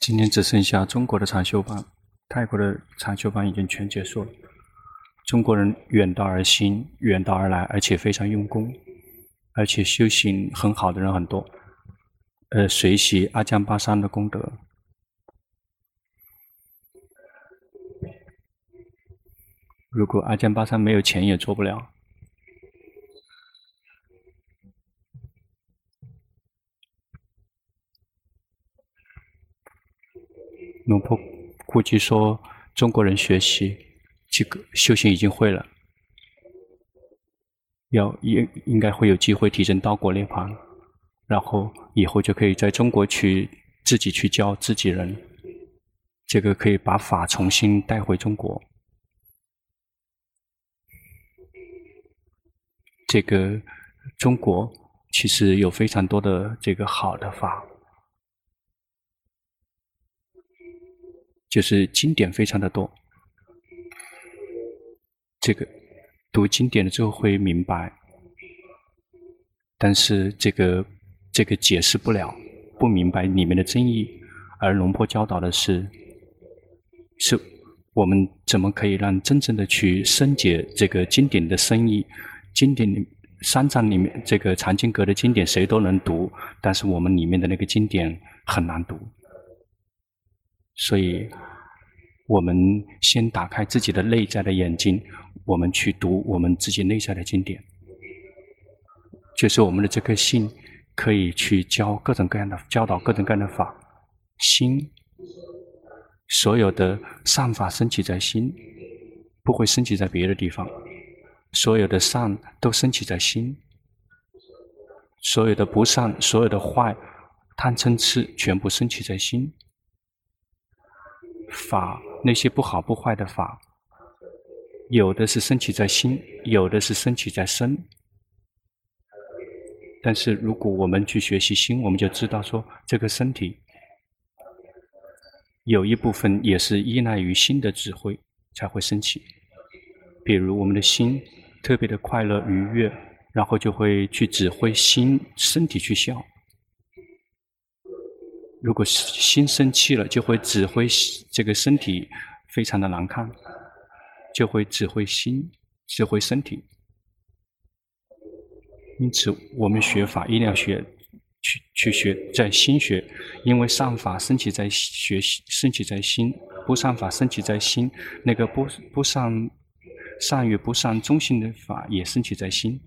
今天只剩下中国的禅修班，泰国的禅修班已经全结束了。中国人远道而行，远道而来，而且非常用功，而且修行很好的人很多。呃，随喜阿江巴桑的功德。如果阿江巴桑没有钱，也做不了。龙婆估计说，中国人学习这个修行已经会了，要应应该会有机会提升道果涅槃，然后以后就可以在中国去自己去教自己人，这个可以把法重新带回中国。这个中国其实有非常多的这个好的法。就是经典非常的多，这个读经典了之后会明白，但是这个这个解释不了，不明白里面的真意，而龙婆教导的是，是我们怎么可以让真正的去深解这个经典的深意，经典里三藏里面这个藏经阁的经典谁都能读，但是我们里面的那个经典很难读。所以，我们先打开自己的内在的眼睛，我们去读我们自己内在的经典，就是我们的这颗心可以去教各种各样的教导各种各样的法。心，所有的善法升起在心，不会升起在别的地方。所有的善都升起在心，所有的不善、所有的坏、贪嗔痴，全部升起在心。法，那些不好不坏的法，有的是升起在心，有的是升起在身。但是如果我们去学习心，我们就知道说，这个身体有一部分也是依赖于心的指挥才会升起。比如我们的心特别的快乐愉悦，然后就会去指挥心身体去笑。如果心生气了，就会指挥这个身体非常的难看，就会指挥心，指挥身体。因此，我们学法一定要学，去去学在心学，因为善法升起在学习，升起在心；不善法升起在心，那个不不善善与不善中性的法也升起在心，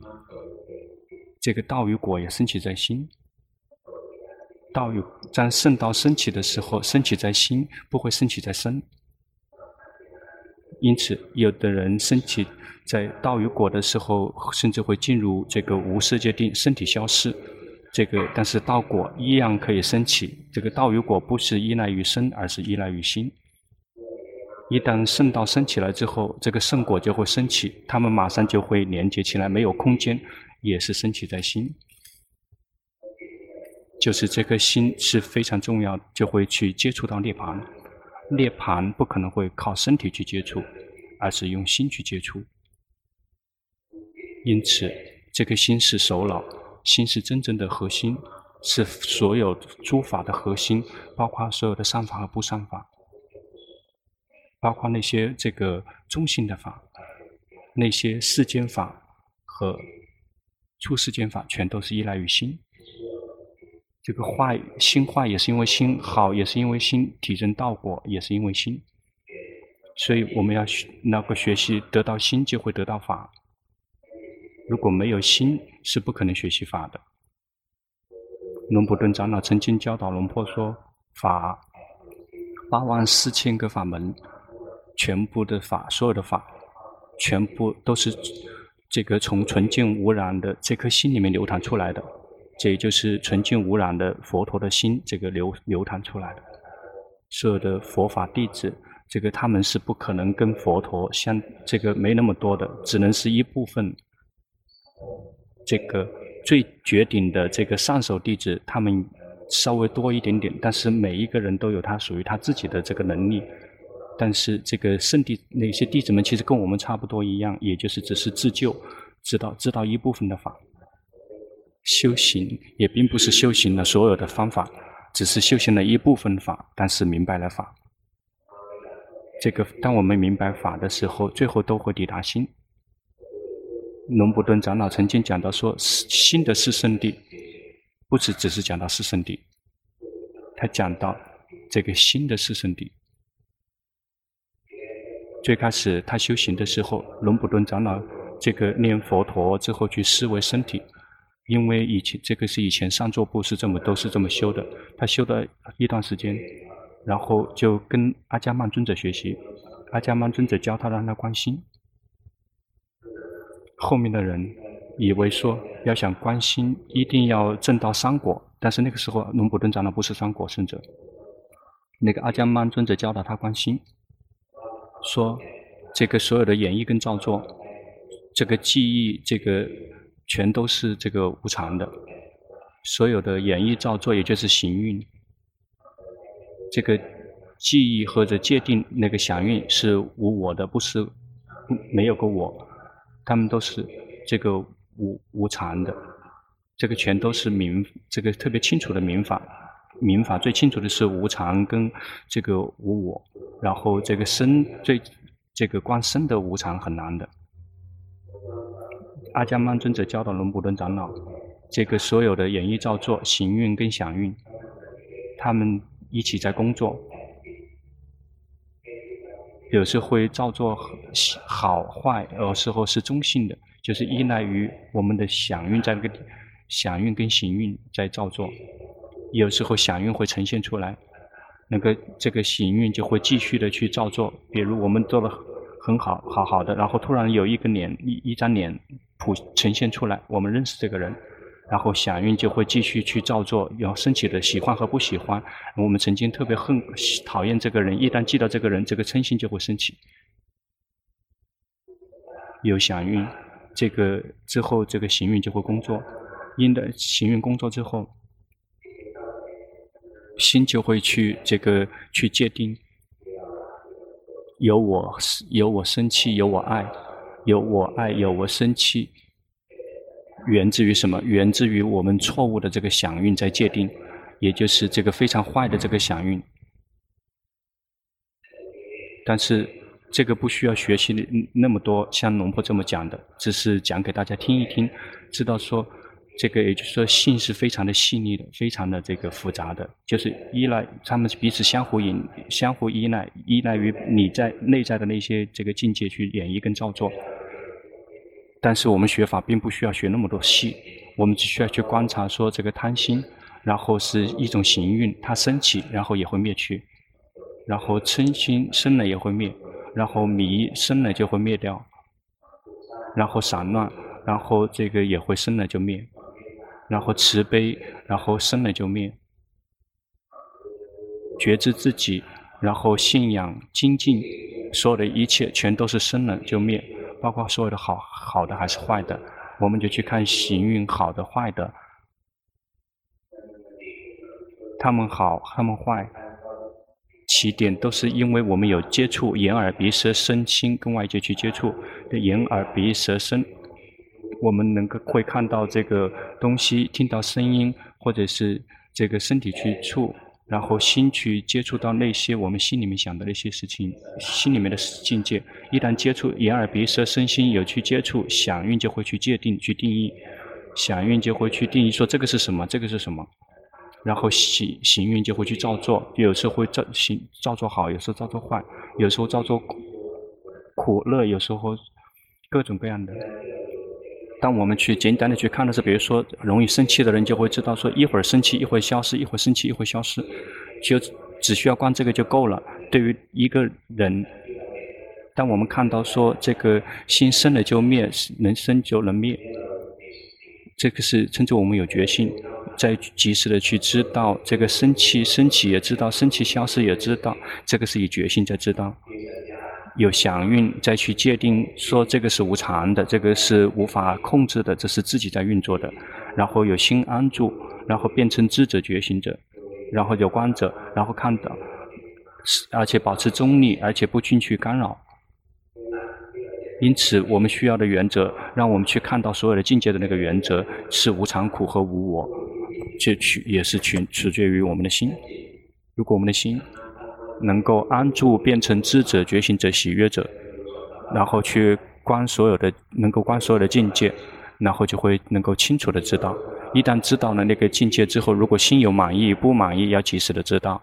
这个道与果也升起在心。道有在圣道升起的时候，升起在心，不会升起在身。因此，有的人升起在道与果的时候，甚至会进入这个无色界定，身体消失。这个，但是道果一样可以升起。这个道与果不是依赖于身，而是依赖于心。一旦圣道升起来之后，这个圣果就会升起，他们马上就会连接起来，没有空间，也是升起在心。就是这颗心是非常重要，就会去接触到涅槃。涅槃不可能会靠身体去接触，而是用心去接触。因此，这颗心是首脑，心是真正的核心，是所有诸法的核心，包括所有的善法和不善法，包括那些这个中性的法，那些世间法和出世间法，全都是依赖于心。这个坏心坏也是因为心，好也是因为心，体证道果也是因为心，所以我们要学那个学习得到心就会得到法，如果没有心是不可能学习法的。龙普顿长老曾经教导龙婆说，法八万四千个法门，全部的法，所有的法，全部都是这个从纯净无染的这颗心里面流淌出来的。这也就是纯净无染的佛陀的心，这个流流淌出来的。所有的佛法弟子，这个他们是不可能跟佛陀相这个没那么多的，只能是一部分。这个最绝顶的这个上首弟子，他们稍微多一点点，但是每一个人都有他属于他自己的这个能力。但是这个圣地那些弟子们，其实跟我们差不多一样，也就是只是自救，知道知道一部分的法。修行也并不是修行的所有的方法，只是修行了一部分法，但是明白了法。这个，当我们明白法的时候，最后都会抵达心。龙布顿长老曾经讲到说，心的四圣地，不只只是讲到四圣地，他讲到这个心的四圣地。最开始他修行的时候，龙布顿长老这个念佛陀之后去思维身体，因为以前这个是以前上座部是这么都是这么修的，他修了一段时间，然后就跟阿迦曼尊者学习，阿迦曼尊者教他让他观心。后面的人以为说要想观心，一定要证到三果，但是那个时候龙普顿长老不是三果圣者，那个阿伽曼尊者教导他观心，说这个所有的演绎跟造作，这个记忆，这个全都是这个无常的，所有的演绎造作也就是行运，这个记忆或者界定那个想蕴是无我的，不是没有个我。他们都是这个无无常的，这个全都是明，这个特别清楚的明法。明法最清楚的是无常跟这个无我，然后这个身最这个观身的无常很难的。阿姜曼尊者教导龙普顿长老，这个所有的演绎造作、行运跟想运，他们一起在工作。有时会造作好坏，有时候是中性的，就是依赖于我们的想运在那个想运跟行运在造作。有时候想运会呈现出来，那个这个行运就会继续的去造作。比如我们做的很好，好好的，然后突然有一个脸一一张脸谱呈现出来，我们认识这个人。然后响应就会继续去照做，有升起的喜欢和不喜欢。我们曾经特别恨、讨厌这个人，一旦记到这个人，这个嗔心就会升起。有响应，这个之后这个行运就会工作。因的行运工作之后，心就会去这个去界定，有我，有我生气，有我爱，有我爱，有我生气。源自于什么？源自于我们错误的这个响应在界定，也就是这个非常坏的这个响应。但是这个不需要学习那么多，像龙婆这么讲的，只是讲给大家听一听，知道说这个也就是说性是非常的细腻的，非常的这个复杂的，就是依赖他们彼此相互引、相互依赖，依赖于你在内在的那些这个境界去演绎跟造作。但是我们学法并不需要学那么多细，我们只需要去观察说这个贪心，然后是一种行运，它升起，然后也会灭去，然后嗔心生了也会灭，然后迷生了就会灭掉，然后散乱，然后这个也会生了就灭，然后慈悲，然后生了就灭，觉知自己，然后信仰精进，所有的一切全都是生了就灭。包括所有的好好的还是坏的，我们就去看行运好的坏的，他们好他们坏，起点都是因为我们有接触眼耳鼻舌身心跟外界去接触眼耳鼻舌身，我们能够会看到这个东西，听到声音，或者是这个身体去触。然后心去接触到那些我们心里面想的那些事情，心里面的境界，一旦接触眼耳鼻舌身心有去接触，想蕴就会去界定去定义，想蕴就会去定义说这个是什么，这个是什么，然后行行运就会去照做，有时候会照行照做好，有时候照做坏，有时候照做苦苦乐，有时候各种各样的。当我们去简单的去看的时候，比如说容易生气的人就会知道说，一会儿生气，一会儿消失，一会儿生气，一会儿消失，就只需要观这个就够了。对于一个人，当我们看到说这个心生了就灭，能生就能灭，这个是称之我们有决心，在及时的去知道这个生气升起也知道，生气消失也知道，这个是以决心在知道。有想蕴再去界定，说这个是无常的，这个是无法控制的，这是自己在运作的。然后有心安住，然后变成智者觉醒者，然后有观者，然后看到，而且保持中立，而且不进去干扰。因此，我们需要的原则，让我们去看到所有的境界的那个原则是无常、苦和无我。这取也是取取决于我们的心。如果我们的心能够安住，变成知者、觉醒者、喜悦者，然后去观所有的，能够观所有的境界，然后就会能够清楚的知道。一旦知道了那个境界之后，如果心有满意、不满意，要及时的知道。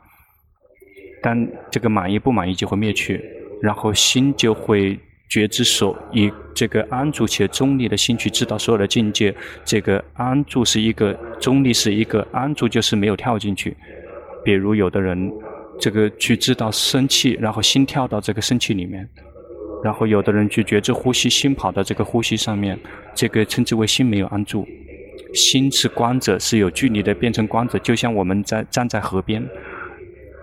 但这个满意、不满意就会灭去，然后心就会觉知所以这个安住且中立的心去知道所有的境界。这个安住是一个中立，是一个安住，就是没有跳进去。比如有的人，这个去知道生气，然后心跳到这个生气里面；然后有的人去觉知呼吸，心跑到这个呼吸上面，这个称之为心没有安住。心是光者，是有距离的变成光者，就像我们在站在河边，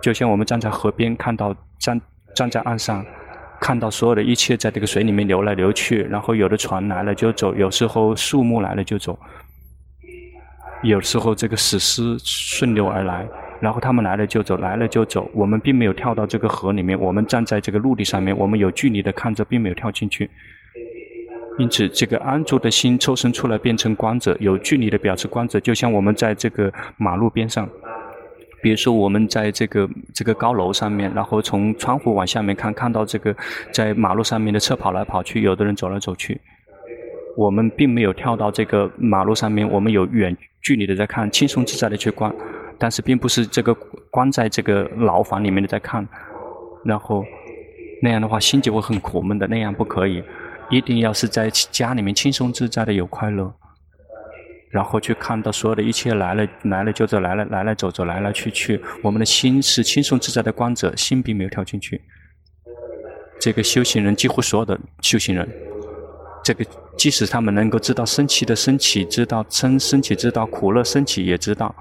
就像我们站在河边看到站站在岸上，看到所有的一切在这个水里面流来流去，然后有的船来了就走，有时候树木来了就走，有时候这个死尸顺流而来，然后他们来了就走，来了就走，我们并没有跳到这个河里面，我们站在这个陆地上面，我们有距离的看着，并没有跳进去。因此，这个安住的心抽身出来变成观者，有距离的表示观者，就像我们在这个马路边上，比如说我们在这个这个高楼上面，然后从窗户往下面看，看到这个在马路上面的车跑来跑去，有的人走来走去，我们并没有跳到这个马路上面，我们有远距离的在看，轻松自在的去观，但是并不是这个关在这个牢房里面的在看，然后那样的话心就会很苦闷的，那样不可以。一定要是在家里面轻松自在的有快乐，然后去看到所有的一切来了来了就走，来了来了走走，来来去去，我们的心是轻松自在的观者，心并没有跳进去。这个修行人几乎所有的修行人，这个即使他们能够知道升起的升起，知道嗔升起，知道苦乐升起也知道，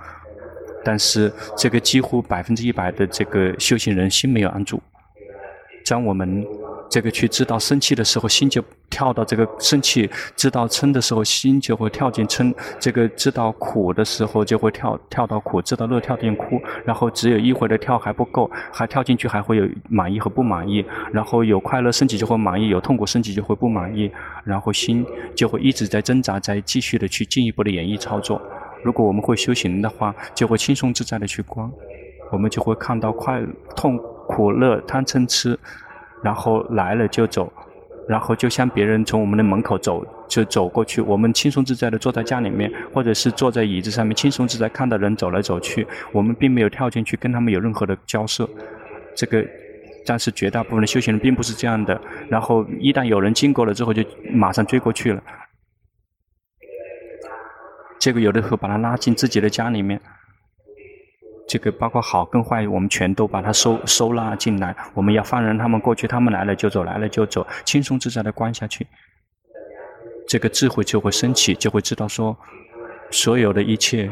但是这个几乎百分之一百的这个修行人心没有安住，将我们。这个去知道生气的时候，心就跳到这个生气；知道嗔的时候，心就会跳进嗔；这个知道苦的时候，就会跳跳到苦；知道乐，跳进哭。然后只有一回的跳还不够，还跳进去还会有满意和不满意。然后有快乐升起就会满意，有痛苦升起就会不满意。然后心就会一直在挣扎，在继续的去进一步的演绎操作。如果我们会修行的话，就会轻松自在的去观，我们就会看到快痛苦乐贪嗔痴。然后来了就走，然后就像别人从我们的门口走就走过去，我们轻松自在的坐在家里面，或者是坐在椅子上面轻松自在看到人走来走去，我们并没有跳进去跟他们有任何的交涉。这个，但是绝大部分的修行人并不是这样的。然后一旦有人经过了之后，就马上追过去了。这个有的时候把他拉进自己的家里面。这个包括好跟坏，我们全都把它收收纳进来。我们要放任他们过去，他们来了就走，来了就走，轻松自在的关下去。这个智慧就会升起，就会知道说，所有的一切，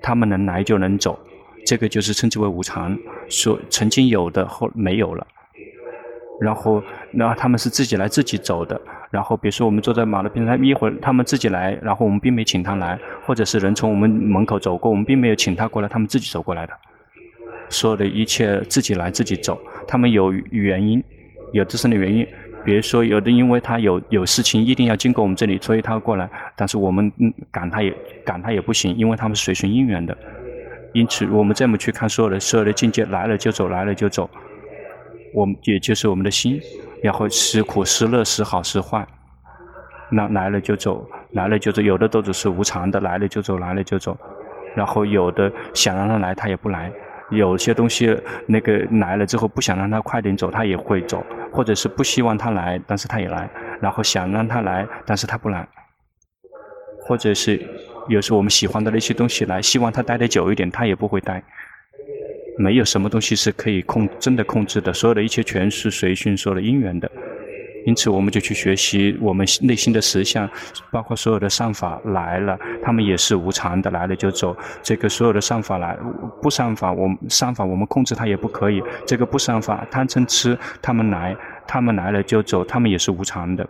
他们能来就能走，这个就是称之为无常。说曾经有的后没有了。然后，那他们是自己来自己走的。然后，比如说我们坐在马路边上，一会儿他们自己来，然后我们并没请他来，或者是人从我们门口走过，我们并没有请他过来，他们自己走过来的。所有的一切自己来自己走，他们有原因，有自身的原因。比如说，有的因为他有有事情一定要经过我们这里，所以他过来。但是我们赶他也赶他也不行，因为他们是随顺因缘的。因此，我们这么去看所有的所有的境界，来了就走，来了就走。我们也就是我们的心，然后时苦时乐，时好时坏，那来了就走，来了就走。有的都只是无常的，来了就走，来了就走。然后有的想让他来，他也不来。有些东西那个来了之后，不想让他快点走，他也会走；或者是不希望他来，但是他也来。然后想让他来，但是他不来。或者是有时候我们喜欢的那些东西来，希望他待得久一点，他也不会待。没有什么东西是可以控真的控制的，所有的一切全是随顺所有的因缘的。因此，我们就去学习我们内心的实相，包括所有的善法来了，他们也是无常的，来了就走。这个所有的善法来，不善法，我们善法我们控制它也不可以。这个不善法贪嗔痴，他们来，他们来了就走，他们也是无常的。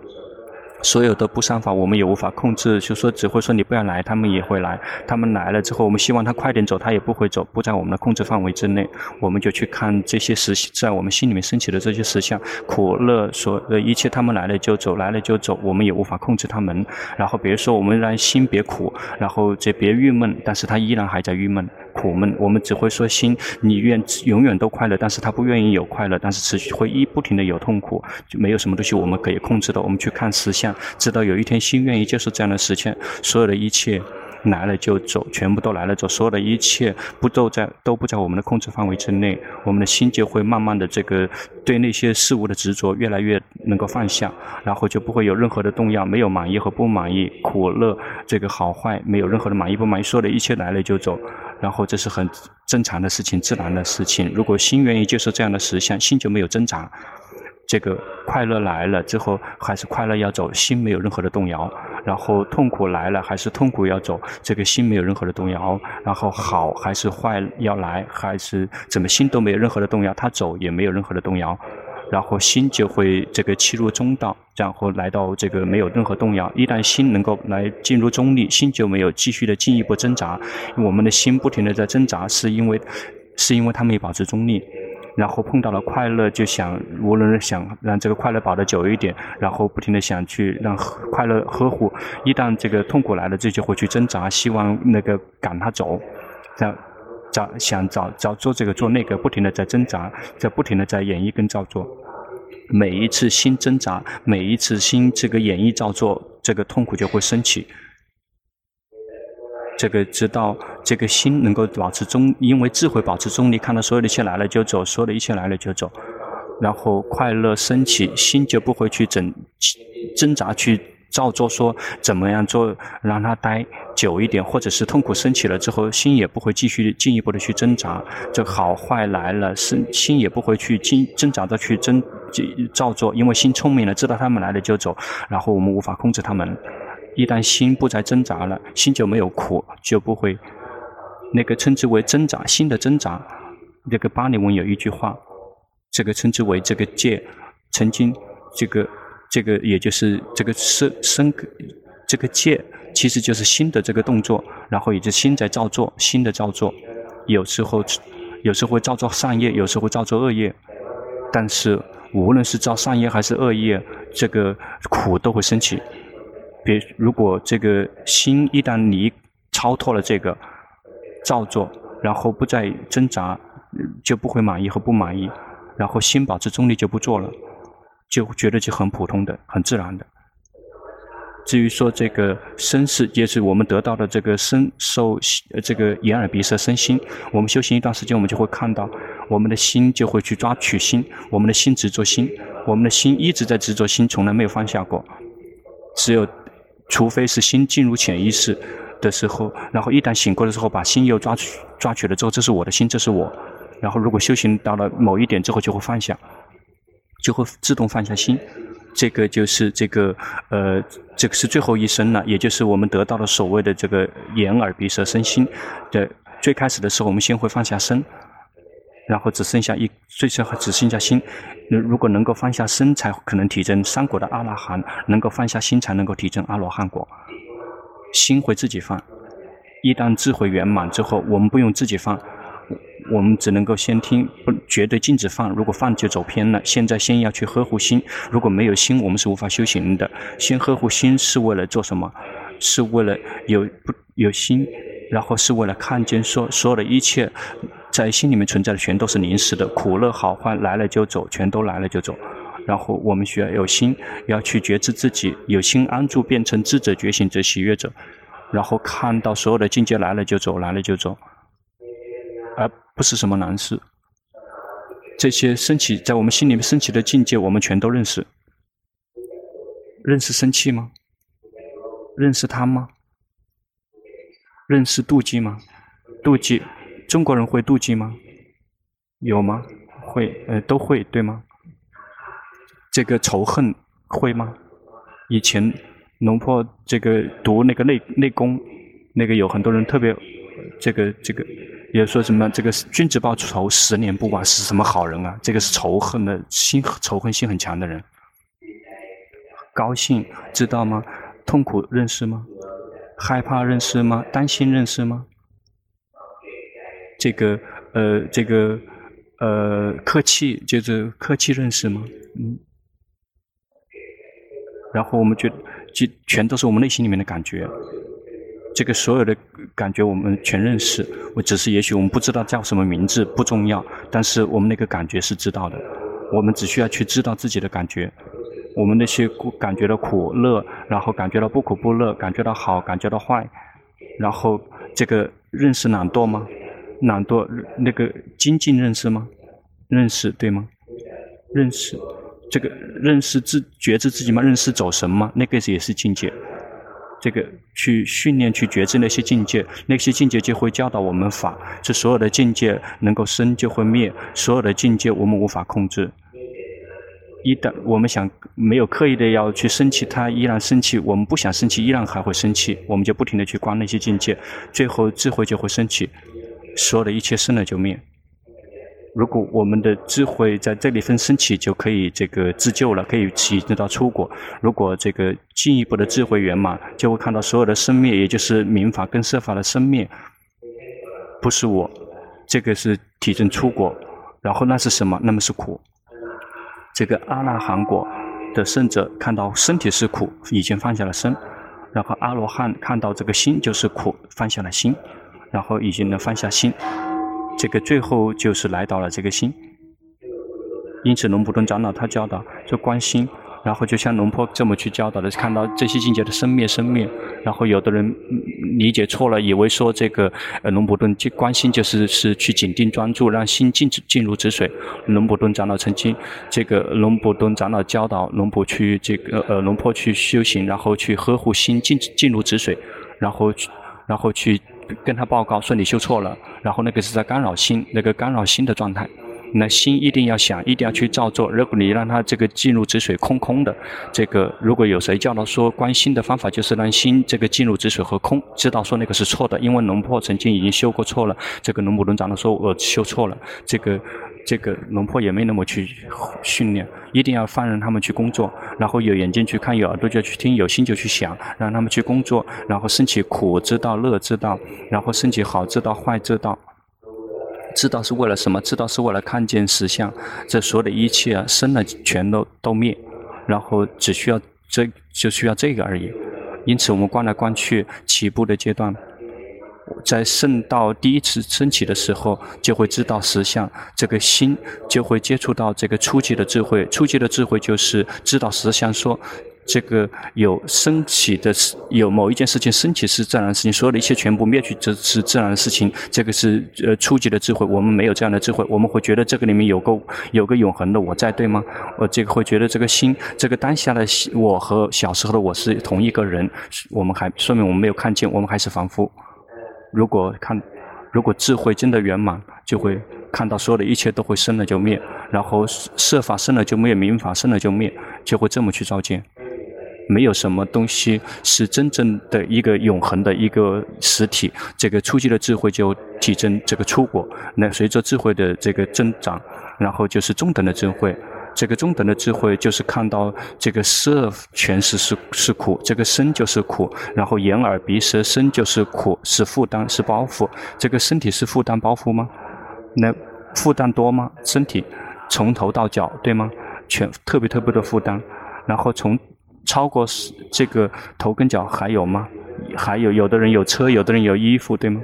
所有的不善法，我们也无法控制，就说只会说你不要来，他们也会来。他们来了之后，我们希望他快点走，他也不会走，不在我们的控制范围之内。我们就去看这些实在我们心里面升起的这些实相，苦乐所的一切，他们来了就走，来了就走，我们也无法控制他们。然后比如说，我们让心别苦，然后这别郁闷，但是他依然还在郁闷。苦闷，我们只会说心，你愿永远都快乐，但是他不愿意有快乐，但是持续会一不停的有痛苦，就没有什么东西我们可以控制的。我们去看实相，直到有一天心愿意接受这样的实现，所有的一切来了就走，全部都来了走，所有的一切不都在都不在我们的控制范围之内，我们的心就会慢慢的这个对那些事物的执着越来越能够放下，然后就不会有任何的动摇，没有满意和不满意，苦乐这个好坏没有任何的满意不满意，所有的一切来了就走。然后这是很正常的事情，自然的事情。如果心愿意接受这样的实相，心就没有挣扎。这个快乐来了之后，还是快乐要走，心没有任何的动摇。然后痛苦来了，还是痛苦要走，这个心没有任何的动摇。然后好还是坏要来，还是怎么心都没有任何的动摇，他走也没有任何的动摇。然后心就会这个契入中道，然后来到这个没有任何动摇。一旦心能够来进入中立，心就没有继续的进一步挣扎。我们的心不停的在挣扎，是因为是因为它没有保持中立。然后碰到了快乐，就想无论是想让这个快乐保得久一点，然后不停的想去让快乐呵护。一旦这个痛苦来了，自己就会去挣扎，希望那个赶它走，这样找想找找做这个做那个，不停的在挣扎，在不停的在演绎跟造作。每一次心挣扎，每一次心这个演绎造作，这个痛苦就会升起。这个直到这个心能够保持中，因为智慧保持中立，看到所有的一切来了就走，所有的一切来了就走，然后快乐升起，心就不会去挣挣扎去。照做说怎么样做，让他待久一点，或者是痛苦升起了之后，心也不会继续进一步的去挣扎。这好坏来了，心心也不会去挣挣扎的去挣照做，因为心聪明了，知道他们来了就走，然后我们无法控制他们。一旦心不再挣扎了，心就没有苦，就不会那个称之为挣扎，心的挣扎。那个巴利文有一句话，这个称之为这个戒，曾经这个。这个也就是这个生生这个戒，其实就是心的这个动作，然后也就是心在造作，心的造作，有时候有时候会造作善业，有时候会造作恶业，但是无论是造善业还是恶业，这个苦都会升起。别如果这个心一旦你超脱了这个造作，然后不再挣扎，就不会满意和不满意，然后心保持中立就不做了。就觉得就很普通的、很自然的。至于说这个身世，也是我们得到的这个身受这个眼耳鼻舌身心。我们修行一段时间，我们就会看到，我们的心就会去抓取心，我们的心执着心，我们的心一直在执着心，从来没有放下过。只有，除非是心进入潜意识的时候，然后一旦醒过的时候，把心又抓取抓取了之后，这是我的心，这是我。然后如果修行到了某一点之后，就会放下。就会自动放下心，这个就是这个呃，这个是最后一生了，也就是我们得到的所谓的这个眼耳鼻舌身心的最开始的时候，我们先会放下身，然后只剩下一，最最后只剩下心。如果能够放下身，才可能体证三果的阿罗汉；能够放下心，才能够体证阿罗汉果。心会自己放，一旦智慧圆满之后，我们不用自己放。我们只能够先听，不绝对禁止放。如果放就走偏了。现在先要去呵护心，如果没有心，我们是无法修行的。先呵护心是为了做什么？是为了有不有心，然后是为了看见所所有的一切在心里面存在的全都是临时的，苦乐好坏来了就走，全都来了就走。然后我们需要有心，要去觉知自己，有心安住，变成智者觉醒者喜悦者，然后看到所有的境界来了就走，来了就走。而不是什么难事。这些升起在我们心里面升起的境界，我们全都认识。认识生气吗？认识贪吗？认识妒忌吗？妒忌，中国人会妒忌吗？有吗？会，呃，都会，对吗？这个仇恨会吗？以前龙坡这个读那个内内功，那个有很多人特别，这个这个。也说什么这个君子报仇，十年不晚，是什么好人啊？这个是仇恨的心，仇恨心很强的人。高兴知道吗？痛苦认识吗？害怕认识吗？担心认识吗？这个呃，这个呃，客气就是客气认识吗？嗯。然后我们觉，就全都是我们内心里面的感觉。这个所有的感觉我们全认识，我只是也许我们不知道叫什么名字，不重要，但是我们那个感觉是知道的。我们只需要去知道自己的感觉，我们那些感觉到苦乐，然后感觉到不苦不乐，感觉到好，感觉到坏，然后这个认识懒惰吗？懒惰那个精进认识吗？认识对吗？认识这个认识自觉知自己吗？认识走神吗？那个也是境界。这个去训练去觉知那些境界，那些境界就会教导我们法。这所有的境界能够生就会灭，所有的境界我们无法控制。一旦我们想没有刻意的要去生气，它依然生气；我们不想生气，依然还会生气。我们就不停的去观那些境界，最后智慧就会升起。所有的一切生了就灭。如果我们的智慧在这里分升起，就可以这个自救了，可以起得到出果。如果这个进一步的智慧圆满，就会看到所有的生灭，也就是明法跟色法的生灭，不是我，这个是体证出果。然后那是什么？那么是苦。这个阿那含果的圣者看到身体是苦，已经放下了身；然后阿罗汉看到这个心就是苦，放下了心，然后已经能放下心。这个最后就是来到了这个心，因此龙普顿长老他教导就关心，然后就像龙坡这么去教导的，看到这些境界的生灭生灭，然后有的人理解错了，以为说这个呃龙普顿去观心就是是去紧盯专注，让心进进入止水。龙普顿长老曾经这个龙普顿长老教导龙普去这个呃龙坡去修行，然后去呵护心进进入止水，然后然后去。跟他报告说你修错了，然后那个是在干扰心，那个干扰心的状态。那心一定要想，一定要去照做。如果你让他这个进入止水空空的，这个如果有谁叫他说关心的方法就是让心这个进入止水和空，知道说那个是错的，因为龙婆曾经已经修过错了。这个龙普顿长老说我修错了，这个。这个龙婆也没那么去训练，一定要放任他们去工作，然后有眼睛去看，有耳朵就去听，有心就去想，让他们去工作，然后升起苦知道，乐知道，然后升起好知道，坏知道，知道是为了什么？知道是为了看见实相，这所有的一切啊，生了全都都灭，然后只需要这就需要这个而已。因此，我们观来观去，起步的阶段。在圣道第一次升起的时候，就会知道实相，这个心就会接触到这个初级的智慧。初级的智慧就是知道实相，说这个有升起的，有某一件事情升起是自然的事情，所有的一切全部灭去这是自然的事情。这个是呃初级的智慧。我们没有这样的智慧，我们会觉得这个里面有个有个永恒的我在，对吗？我这个会觉得这个心，这个当下的我和小时候的我是同一个人，我们还说明我们没有看见，我们还是凡夫。如果看，如果智慧真的圆满，就会看到所有的一切都会生了就灭，然后色法生了就灭，明法生了就灭，就会这么去照见。没有什么东西是真正的一个永恒的一个实体。这个初级的智慧就体证这个出果，那随着智慧的这个增长，然后就是中等的智慧。这个中等的智慧就是看到这个色全是是是苦，这个身就是苦，然后眼耳鼻舌身就是苦，是负担是包袱。这个身体是负担包袱吗？那负担多吗？身体从头到脚对吗？全特别特别的负担。然后从超过这个头跟脚还有吗？还有有的人有车，有的人有衣服对吗？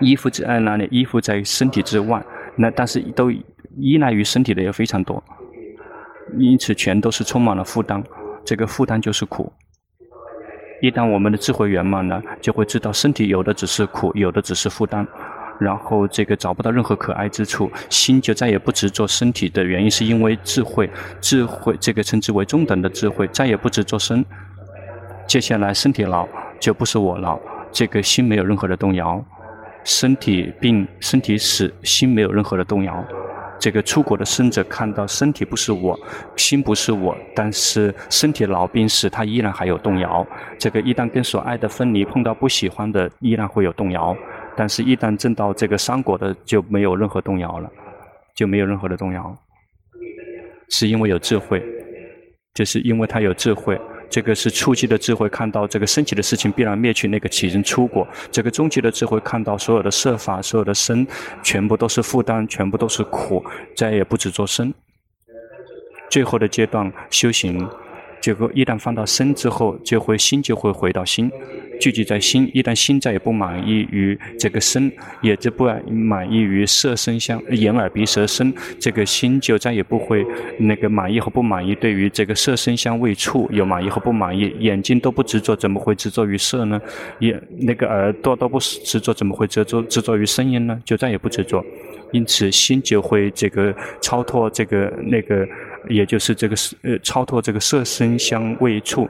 衣服在哪里？衣服在身体之外。那但是都依赖于身体的也非常多。因此，全都是充满了负担。这个负担就是苦。一旦我们的智慧圆满了，就会知道身体有的只是苦，有的只是负担。然后，这个找不到任何可爱之处，心就再也不执着身体的原因，是因为智慧。智慧这个称之为中等的智慧，再也不执着身。接下来，身体老就不是我老，这个心没有任何的动摇。身体病，身体死，心没有任何的动摇。这个出国的圣者看到身体不是我，心不是我，但是身体老病死，他依然还有动摇。这个一旦跟所爱的分离，碰到不喜欢的，依然会有动摇。但是，一旦证到这个三果的，就没有任何动摇了，就没有任何的动摇，是因为有智慧。就是因为他有智慧。这个是初级的智慧，看到这个升起的事情必然灭去，那个起因出果。这个终极的智慧看到所有的设法、所有的身，全部都是负担，全部都是苦，再也不执着生。最后的阶段修行。结果一旦放到身之后，就会心就会回到心，聚集在心。一旦心再也不满意于这个身，也就不满意于色身相眼耳鼻舌身，这个心就再也不会那个满意和不满意。对于这个色身相味触有满意和不满意，眼睛都不执着，怎么会执着于色呢？也那个耳朵都不执着，怎么会执着执着于声音呢？就再也不执着，因此心就会这个超脱这个那个。也就是这个呃，超脱这个色身相味触，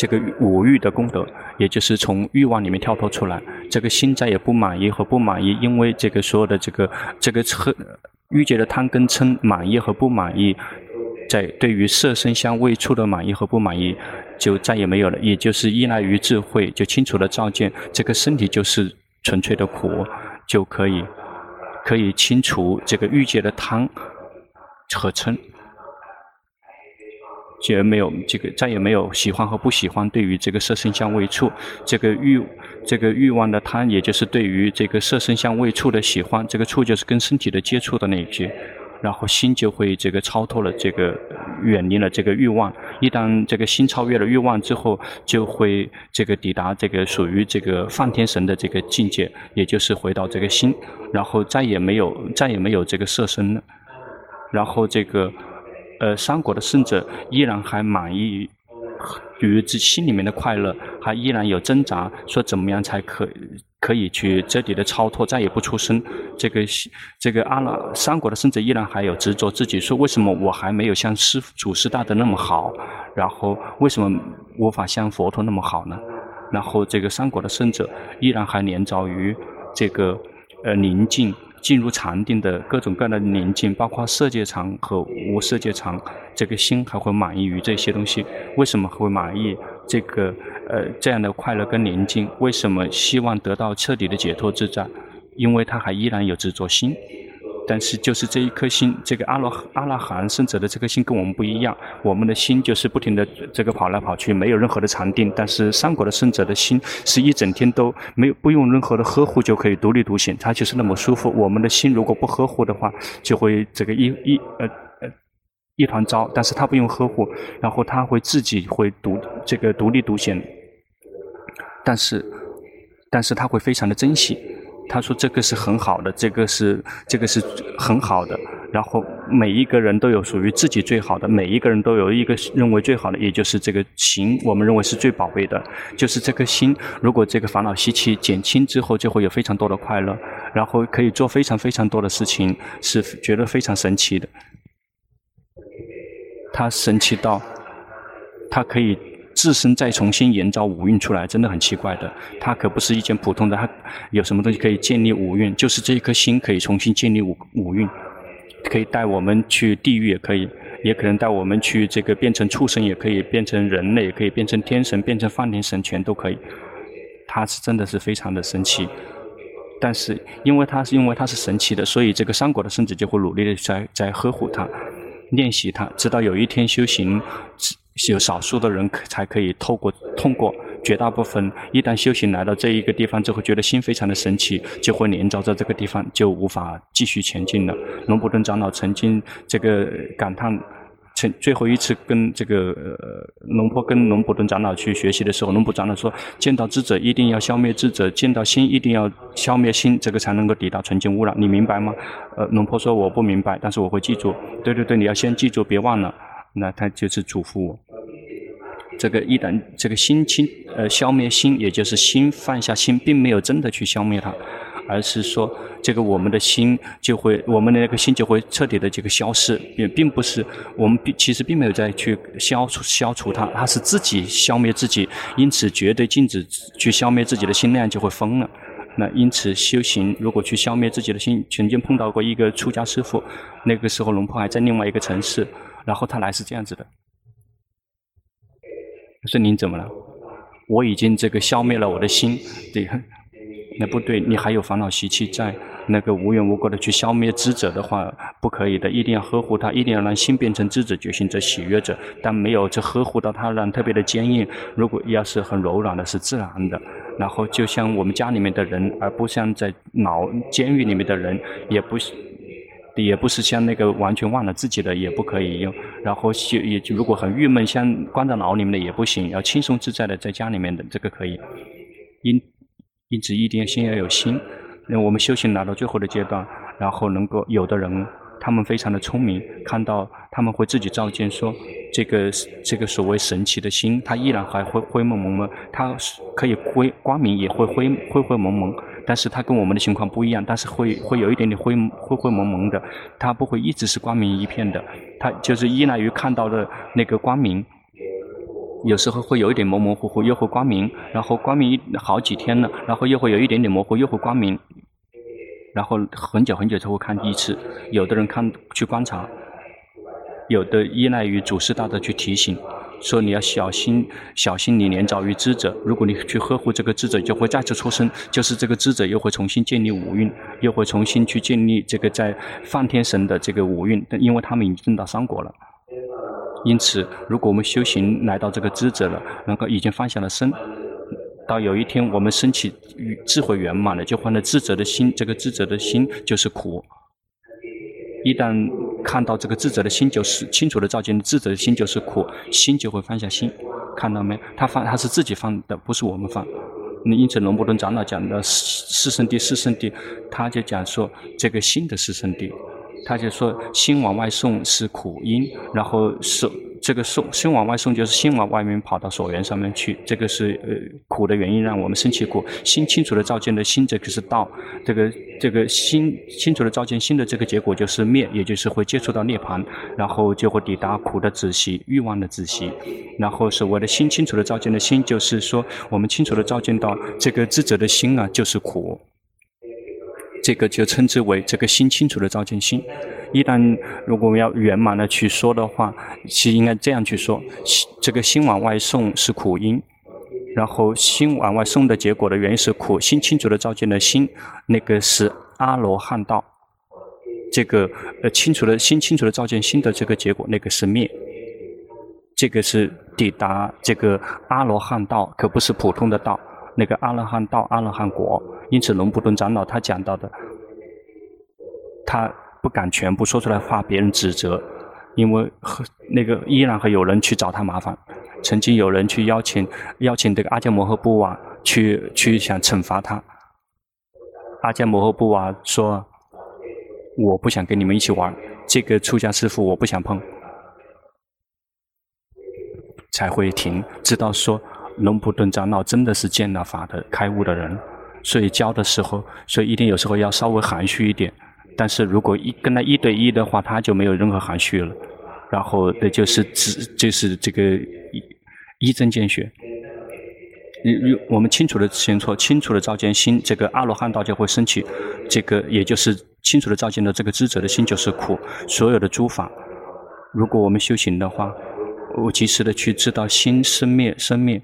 这个五欲的功德，也就是从欲望里面跳脱出来。这个心再也不满意和不满意，因为这个所有的这个这个嗔欲界的贪跟嗔满意和不满意，在对于色身香味触的满意和不满意，就再也没有了。也就是依赖于智慧，就清楚的照见这个身体就是纯粹的苦，就可以可以清除这个欲界的贪。和嗔，就没有这个，再也没有喜欢和不喜欢。对于这个色身香味触，这个欲，这个欲望的贪，也就是对于这个色身香味触的喜欢。这个触就是跟身体的接触的那些，然后心就会这个超脱了，这个远离了这个欲望。一旦这个心超越了欲望之后，就会这个抵达这个属于这个梵天神的这个境界，也就是回到这个心，然后再也没有，再也没有这个色身了。然后这个，呃，三国的圣者依然还满意于自心里面的快乐，还依然有挣扎，说怎么样才可可以去彻底的超脱，再也不出生。这个这个阿拉三国的圣者依然还有执着自己，说为什么我还没有像师祖师大的那么好？然后为什么无法像佛陀那么好呢？然后这个三国的圣者依然还连着于这个呃宁静。进入禅定的各种各样的宁静，包括色界禅和无色界禅，这个心还会满意于这些东西。为什么会满意这个呃这样的快乐跟宁静？为什么希望得到彻底的解脱自在？因为他还依然有执着心。但是就是这一颗心，这个阿罗阿拉含圣者的这颗心跟我们不一样，我们的心就是不停的这个跑来跑去，没有任何的禅定。但是三果的圣者的心是一整天都没有不用任何的呵护就可以独立独行，它就是那么舒服。我们的心如果不呵护的话，就会这个一一呃呃一团糟。但是它不用呵护，然后它会自己会独这个独立独行，但是但是它会非常的珍惜。他说：“这个是很好的，这个是这个是很好的。然后每一个人都有属于自己最好的，每一个人都有一个认为最好的，也就是这个行，我们认为是最宝贝的，就是这颗心。如果这个烦恼习气减轻之后，就会有非常多的快乐，然后可以做非常非常多的事情，是觉得非常神奇的。他神奇到，他可以。”自身再重新营造五蕴出来，真的很奇怪的。它可不是一件普通的，它有什么东西可以建立五蕴？就是这一颗心可以重新建立五五蕴，可以带我们去地狱，也可以，也可能带我们去这个变成畜生，也可以变成人类，也可以变成天神，变成梵天神，全都可以。它是真的是非常的神奇，但是因为它是因为它是神奇的，所以这个三果的圣子就会努力的在在呵护它，练习它，直到有一天修行。有少数的人可才可以透过通过，绝大部分一旦修行来到这一个地方之后，觉得心非常的神奇，就会连着在这个地方，就无法继续前进了。龙普顿长老曾经这个感叹，曾最后一次跟这个呃龙坡跟龙普顿长老去学习的时候，龙普长老说：见到智者一定要消灭智者，见到心一定要消灭心，这个才能够抵达纯净污染。你明白吗？呃，龙坡说我不明白，但是我会记住。对对对，你要先记住，别忘了。那他就是嘱咐我。这个一旦这个心清呃消灭心，也就是心放下心，并没有真的去消灭它，而是说这个我们的心就会我们的那个心就会彻底的这个消失，也并不是我们并其实并没有再去消除消除它，它是自己消灭自己，因此绝对禁止去消灭自己的心，那样就会疯了。那因此修行如果去消灭自己的心，曾经碰到过一个出家师父，那个时候龙婆还在另外一个城市，然后他来是这样子的。说您怎么了？我已经这个消灭了我的心，对，那不对，你还有烦恼习气在，那个无缘无故的去消灭智者的话，不可以的，一定要呵护他，一定要让心变成智者、觉醒者、喜悦者，但没有这呵护到他，让特别的坚硬。如果要是很柔软的，是自然的。然后就像我们家里面的人，而不像在牢监狱里面的人，也不，也不是像那个完全忘了自己的，也不可以用。然后也如果很郁闷，像关在牢里面的也不行，要轻松自在的在家里面的，这个可以。因因此一定先要有心。那我们修行来到最后的阶段，然后能够有的人，他们非常的聪明，看到他们会自己照见说，这个这个所谓神奇的心，它依然还会灰蒙蒙的，它可以灰光明，也会灰灰灰蒙蒙，但是它跟我们的情况不一样，但是会会有一点点灰灰灰蒙蒙的，它不会一直是光明一片的，它就是依赖于看到的那个光明。有时候会有一点模模糊糊，又会光明，然后光明好几天了，然后又会有一点点模糊，又会光明，然后很久很久才会看一次。有的人看去观察，有的依赖于祖师大德去提醒，说你要小心，小心你年早于智者。如果你去呵护这个智者，就会再次出生，就是这个智者又会重新建立五蕴，又会重新去建立这个在梵天神的这个五蕴，因为他们已经证到三果了。因此，如果我们修行来到这个智者了，能够已经放下了身，到有一天我们升起智慧圆满了，就换了智者的心。这个智者的心就是苦。一旦看到这个智者的心，就是清楚的照见智者的心就是苦，心就会放下心。看到没？他放，他是自己放的，不是我们放。那因此，龙伯顿长老讲的四圣谛，四圣谛，他就讲说这个心的四圣谛。他就说，心往外送是苦因，然后是这个送心往外送，就是心往外面跑到所缘上面去，这个是呃苦的原因，让我们升起苦。心清楚的照见的心，这个是道。这个这个心清楚的照见心的这个结果就是灭，也就是会接触到涅槃，然后就会抵达苦的止息、欲望的止息。然后所谓的心清楚的照见的心，就是说我们清楚的照见到这个智者的心啊，就是苦。这个就称之为这个心清楚的照见心。一旦如果我们要圆满的去说的话，是应该这样去说：这个心往外送是苦因，然后心往外送的结果的原因是苦。心清楚的照见的心，那个是阿罗汉道。这个呃清楚的心清楚的照见心的这个结果，那个是灭。这个是抵达这个阿罗汉道，可不是普通的道。那个阿罗汉道、阿罗汉果。因此，龙布顿长老他讲到的，他不敢全部说出来，怕别人指责，因为和那个依然会有人去找他麻烦。曾经有人去邀请邀请这个阿迦摩诃布瓦去去想惩罚他，阿迦摩诃布瓦说：“我不想跟你们一起玩，这个出家师父我不想碰。”才会停，知道说龙布顿长老真的是见了法的开悟的人。所以教的时候，所以一定有时候要稍微含蓄一点。但是如果一跟他一对一的话，他就没有任何含蓄了。然后那就是只就是这个一针见血。你我们清楚的清楚清楚的照见心，这个阿罗汉道就会升起。这个也就是清楚的照见的这个智者的心就是苦。所有的诸法，如果我们修行的话，我及时的去知道心生灭生灭。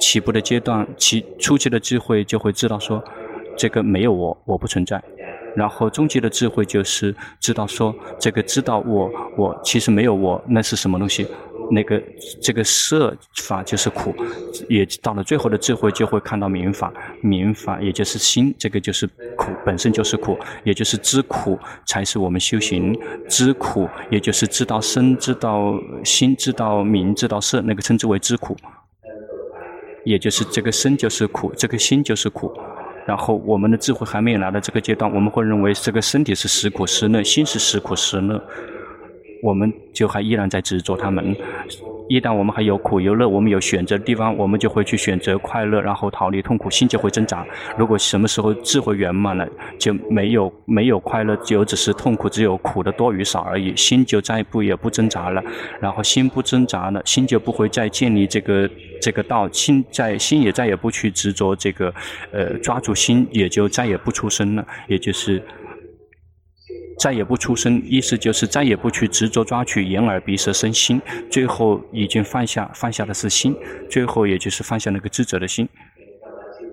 起步的阶段，起初期的智慧就会知道说，这个没有我，我不存在。然后终极的智慧就是知道说，这个知道我，我其实没有我，那是什么东西？那个这个色法就是苦。也到了最后的智慧，就会看到明法，明法也就是心，这个就是苦，本身就是苦，也就是知苦才是我们修行。知苦也就是知道身，知道心，知道明，知道色，那个称之为知苦。也就是这个身就是苦，这个心就是苦，然后我们的智慧还没有来到这个阶段，我们会认为这个身体是实苦实乐，心是实苦实乐，我们就还依然在执着他们。一旦我们还有苦有乐，我们有选择的地方，我们就会去选择快乐，然后逃离痛苦，心就会挣扎。如果什么时候智慧圆满了，就没有没有快乐，就只是痛苦，只有苦的多与少而已，心就再不也不挣扎了。然后心不挣扎了，心就不会再建立这个这个道，心在心也再也不去执着这个，呃，抓住心也就再也不出生了，也就是。再也不出声，意思就是再也不去执着抓取眼耳鼻舌身心，最后已经放下，放下的是心，最后也就是放下那个智者的心，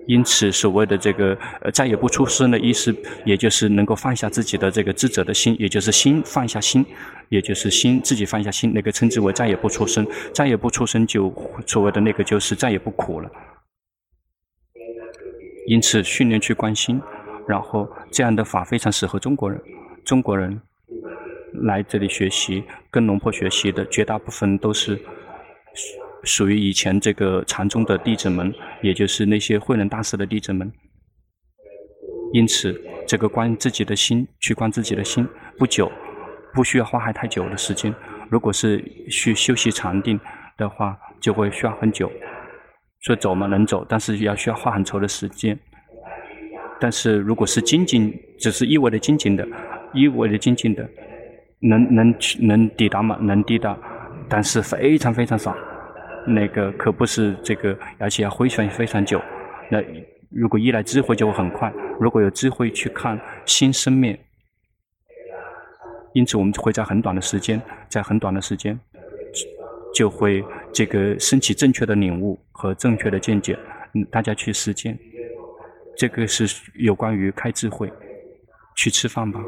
因此，所谓的这个呃再也不出声的意思，也就是能够放下自己的这个智者的心，也就是心放下心，也就是心自己放下心，那个称之为再也不出声，再也不出声就所谓的那个就是再也不苦了。因此，训练去观心，然后这样的法非常适合中国人。中国人来这里学习，跟龙婆学习的绝大部分都是。属于以前这个禅宗的弟子们，也就是那些慧能大师的弟子们。因此，这个观自己的心，去观自己的心，不久，不需要花费太久的时间。如果是去修习禅定的话，就会需要很久。说走嘛，能走，但是要需要花很长的时间。但是如果是精进，只是一味的精进的，一味的精进的，能能能抵达吗？能抵达，但是非常非常少。那个可不是这个，而且要回旋非常久。那如果依赖智慧就会很快。如果有智慧去看新生命，因此我们会在很短的时间，在很短的时间，就会这个升起正确的领悟和正确的见解。嗯，大家去实践，这个是有关于开智慧。去吃饭吧。